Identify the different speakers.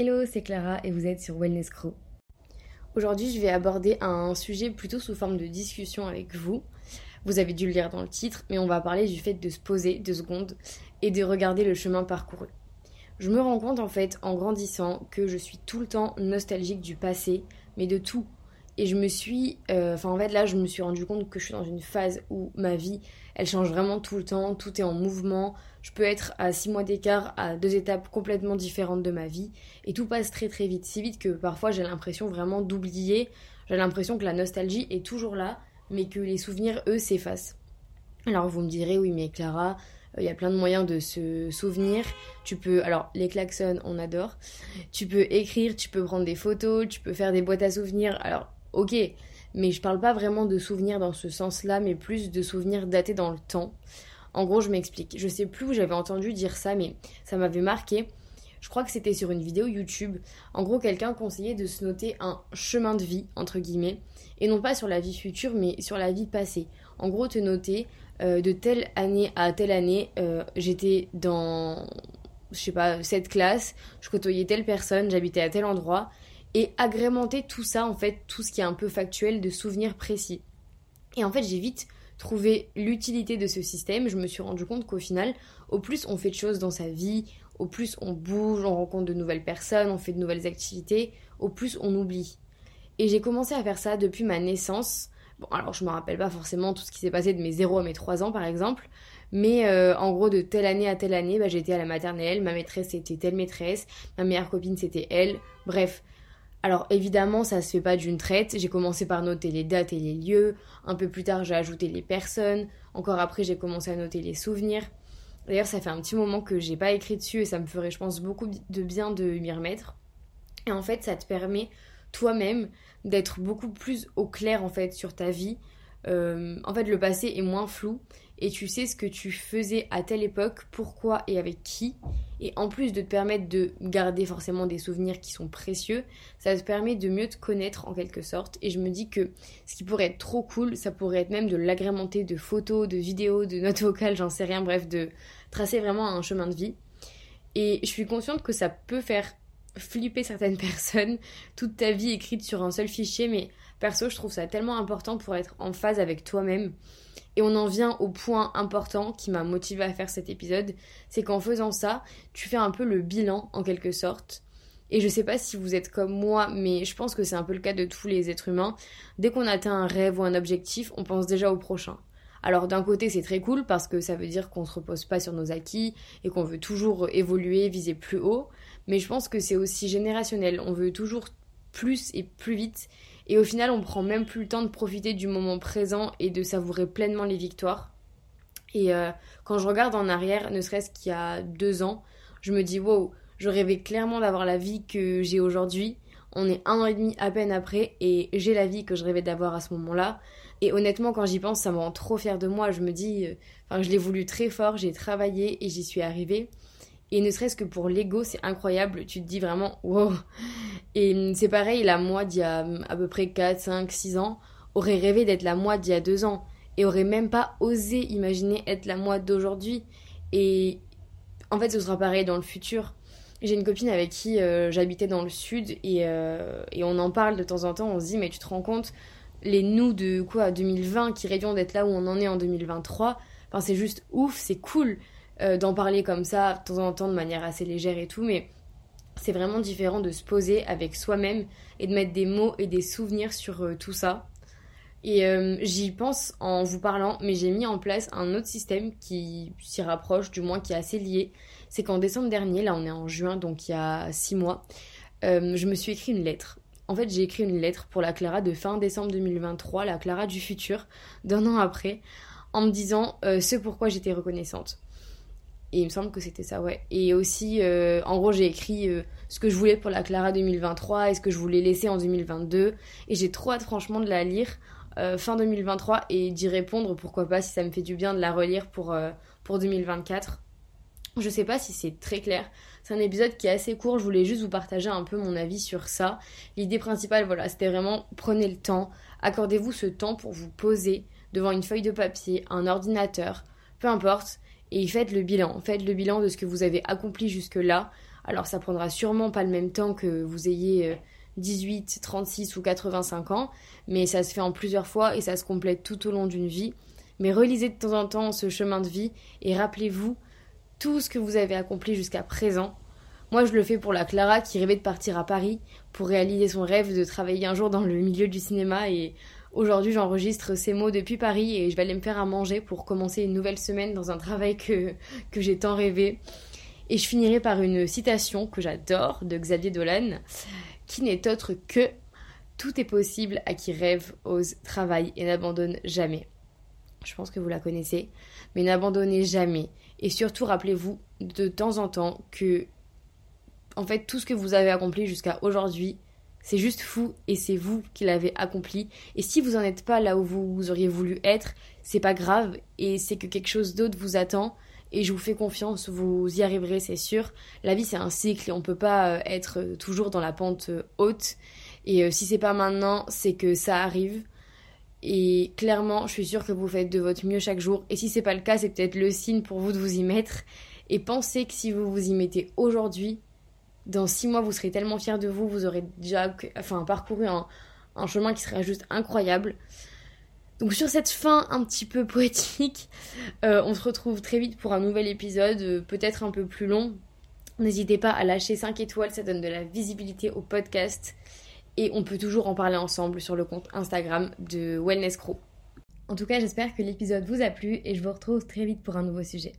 Speaker 1: Hello, c'est Clara et vous êtes sur Wellness Crew. Aujourd'hui, je vais aborder un sujet plutôt sous forme de discussion avec vous. Vous avez dû le lire dans le titre, mais on va parler du fait de se poser deux secondes et de regarder le chemin parcouru. Je me rends compte en fait en grandissant que je suis tout le temps nostalgique du passé, mais de tout. Et je me suis, euh, enfin en fait là, je me suis rendu compte que je suis dans une phase où ma vie, elle change vraiment tout le temps, tout est en mouvement. Je peux être à six mois d'écart à deux étapes complètement différentes de ma vie, et tout passe très très vite, si vite que parfois j'ai l'impression vraiment d'oublier. J'ai l'impression que la nostalgie est toujours là, mais que les souvenirs, eux, s'effacent. Alors vous me direz, oui, mais Clara, il y a plein de moyens de se souvenir. Tu peux, alors les klaxons, on adore. Tu peux écrire, tu peux prendre des photos, tu peux faire des boîtes à souvenirs. Alors, ok, mais je parle pas vraiment de souvenirs dans ce sens-là, mais plus de souvenirs datés dans le temps. En gros, je m'explique. Je sais plus où j'avais entendu dire ça, mais ça m'avait marqué. Je crois que c'était sur une vidéo YouTube. En gros, quelqu'un conseillait de se noter un chemin de vie, entre guillemets, et non pas sur la vie future, mais sur la vie passée. En gros, te noter euh, de telle année à telle année, euh, j'étais dans, je sais pas, cette classe, je côtoyais telle personne, j'habitais à tel endroit, et agrémenter tout ça, en fait, tout ce qui est un peu factuel de souvenirs précis. Et en fait, j'ai vite trouvé l'utilité de ce système. Je me suis rendu compte qu'au final, au plus on fait de choses dans sa vie, au plus on bouge, on rencontre de nouvelles personnes, on fait de nouvelles activités, au plus on oublie. Et j'ai commencé à faire ça depuis ma naissance. Bon, alors je me rappelle pas forcément tout ce qui s'est passé de mes 0 à mes 3 ans par exemple, mais euh, en gros de telle année à telle année, bah, j'étais à la maternelle, ma maîtresse c'était telle maîtresse, ma meilleure copine c'était elle, bref. Alors évidemment ça se fait pas d'une traite, j'ai commencé par noter les dates et les lieux, un peu plus tard j'ai ajouté les personnes, encore après j'ai commencé à noter les souvenirs. D'ailleurs ça fait un petit moment que j'ai pas écrit dessus et ça me ferait je pense beaucoup de bien de m'y remettre. Et en fait ça te permet toi-même d'être beaucoup plus au clair en fait sur ta vie. Euh, en fait, le passé est moins flou et tu sais ce que tu faisais à telle époque, pourquoi et avec qui. Et en plus de te permettre de garder forcément des souvenirs qui sont précieux, ça te permet de mieux te connaître en quelque sorte. Et je me dis que ce qui pourrait être trop cool, ça pourrait être même de l'agrémenter de photos, de vidéos, de notes vocales, j'en sais rien, bref, de tracer vraiment un chemin de vie. Et je suis consciente que ça peut faire flipper certaines personnes, toute ta vie écrite sur un seul fichier, mais perso, je trouve ça tellement important pour être en phase avec toi-même. Et on en vient au point important qui m'a motivé à faire cet épisode, c'est qu'en faisant ça, tu fais un peu le bilan en quelque sorte. Et je sais pas si vous êtes comme moi, mais je pense que c'est un peu le cas de tous les êtres humains. Dès qu'on atteint un rêve ou un objectif, on pense déjà au prochain. Alors d'un côté c'est très cool parce que ça veut dire qu'on se repose pas sur nos acquis et qu'on veut toujours évoluer, viser plus haut, mais je pense que c'est aussi générationnel, on veut toujours plus et plus vite et au final on prend même plus le temps de profiter du moment présent et de savourer pleinement les victoires. Et euh, quand je regarde en arrière, ne serait-ce qu'il y a deux ans, je me dis wow, je rêvais clairement d'avoir la vie que j'ai aujourd'hui. On est un an et demi à peine après et j'ai la vie que je rêvais d'avoir à ce moment-là. Et honnêtement, quand j'y pense, ça me rend trop fière de moi. Je me dis, euh, enfin, je l'ai voulu très fort, j'ai travaillé et j'y suis arrivée. Et ne serait-ce que pour l'ego, c'est incroyable. Tu te dis vraiment, wow. Et hum, c'est pareil, la moi d'il y a hum, à peu près 4, 5, 6 ans aurait rêvé d'être la moi d'il y a 2 ans. Et aurait même pas osé imaginer être la moi d'aujourd'hui. Et en fait, ce sera pareil dans le futur. J'ai une copine avec qui euh, j'habitais dans le sud et, euh, et on en parle de temps en temps. On se dit, mais tu te rends compte, les nous de quoi 2020 qui rêvions d'être là où on en est en 2023, enfin c'est juste ouf, c'est cool euh, d'en parler comme ça de temps en temps de manière assez légère et tout, mais c'est vraiment différent de se poser avec soi-même et de mettre des mots et des souvenirs sur euh, tout ça. Et euh, j'y pense en vous parlant, mais j'ai mis en place un autre système qui s'y rapproche, du moins qui est assez lié. C'est qu'en décembre dernier, là on est en juin, donc il y a six mois, je me suis écrit une lettre en fait, j'ai écrit une lettre pour la Clara de fin décembre 2023, la Clara du futur, d'un an après, en me disant ce pourquoi j'étais reconnaissante. Et il me semble que c'était ça, ouais. Et aussi, euh, en gros, j'ai écrit euh, ce que je voulais pour la Clara 2023 et ce que je voulais laisser en 2022. Et j'ai trop hâte, franchement, de la lire fin 2023 et d'y répondre, pourquoi pas, si ça me fait du bien de la relire pour, pour 2024. Je sais pas si c'est très clair. C'est un épisode qui est assez court. Je voulais juste vous partager un peu mon avis sur ça. L'idée principale, voilà, c'était vraiment prenez le temps. Accordez-vous ce temps pour vous poser devant une feuille de papier, un ordinateur, peu importe, et faites le bilan. Faites le bilan de ce que vous avez accompli jusque-là. Alors ça prendra sûrement pas le même temps que vous ayez 18, 36 ou 85 ans, mais ça se fait en plusieurs fois et ça se complète tout au long d'une vie. Mais relisez de temps en temps ce chemin de vie et rappelez-vous tout ce que vous avez accompli jusqu'à présent. Moi, je le fais pour la Clara qui rêvait de partir à Paris pour réaliser son rêve de travailler un jour dans le milieu du cinéma et aujourd'hui j'enregistre ces mots depuis Paris et je vais aller me faire à manger pour commencer une nouvelle semaine dans un travail que, que j'ai tant rêvé. Et je finirai par une citation que j'adore de Xavier Dolan qui n'est autre que Tout est possible à qui rêve, ose, travaille et n'abandonne jamais. Je pense que vous la connaissez, mais n'abandonnez jamais. Et surtout, rappelez-vous de temps en temps que, en fait, tout ce que vous avez accompli jusqu'à aujourd'hui, c'est juste fou et c'est vous qui l'avez accompli. Et si vous n'en êtes pas là où vous auriez voulu être, c'est pas grave et c'est que quelque chose d'autre vous attend et je vous fais confiance, vous y arriverez, c'est sûr. La vie, c'est un cycle et on peut pas euh, être euh, toujours dans la pente euh, haute. Et si c'est pas maintenant, c'est que ça arrive. Et clairement, je suis sûre que vous faites de votre mieux chaque jour. Et si c'est pas le cas, c'est peut-être le signe pour vous de vous y mettre. Et pensez que si vous vous y mettez aujourd'hui, dans six mois, vous serez tellement fiers de vous, vous aurez déjà parcouru un, un chemin qui sera juste incroyable. Donc sur cette fin un petit peu poétique, euh, on se retrouve très vite pour un nouvel épisode, euh, peut-être un peu plus long. N'hésitez pas à lâcher 5 étoiles, ça donne de la visibilité au podcast. Et on peut toujours en parler ensemble sur le compte Instagram de Wellness Crew. En tout cas, j'espère que l'épisode vous a plu et je vous retrouve très vite pour un nouveau sujet.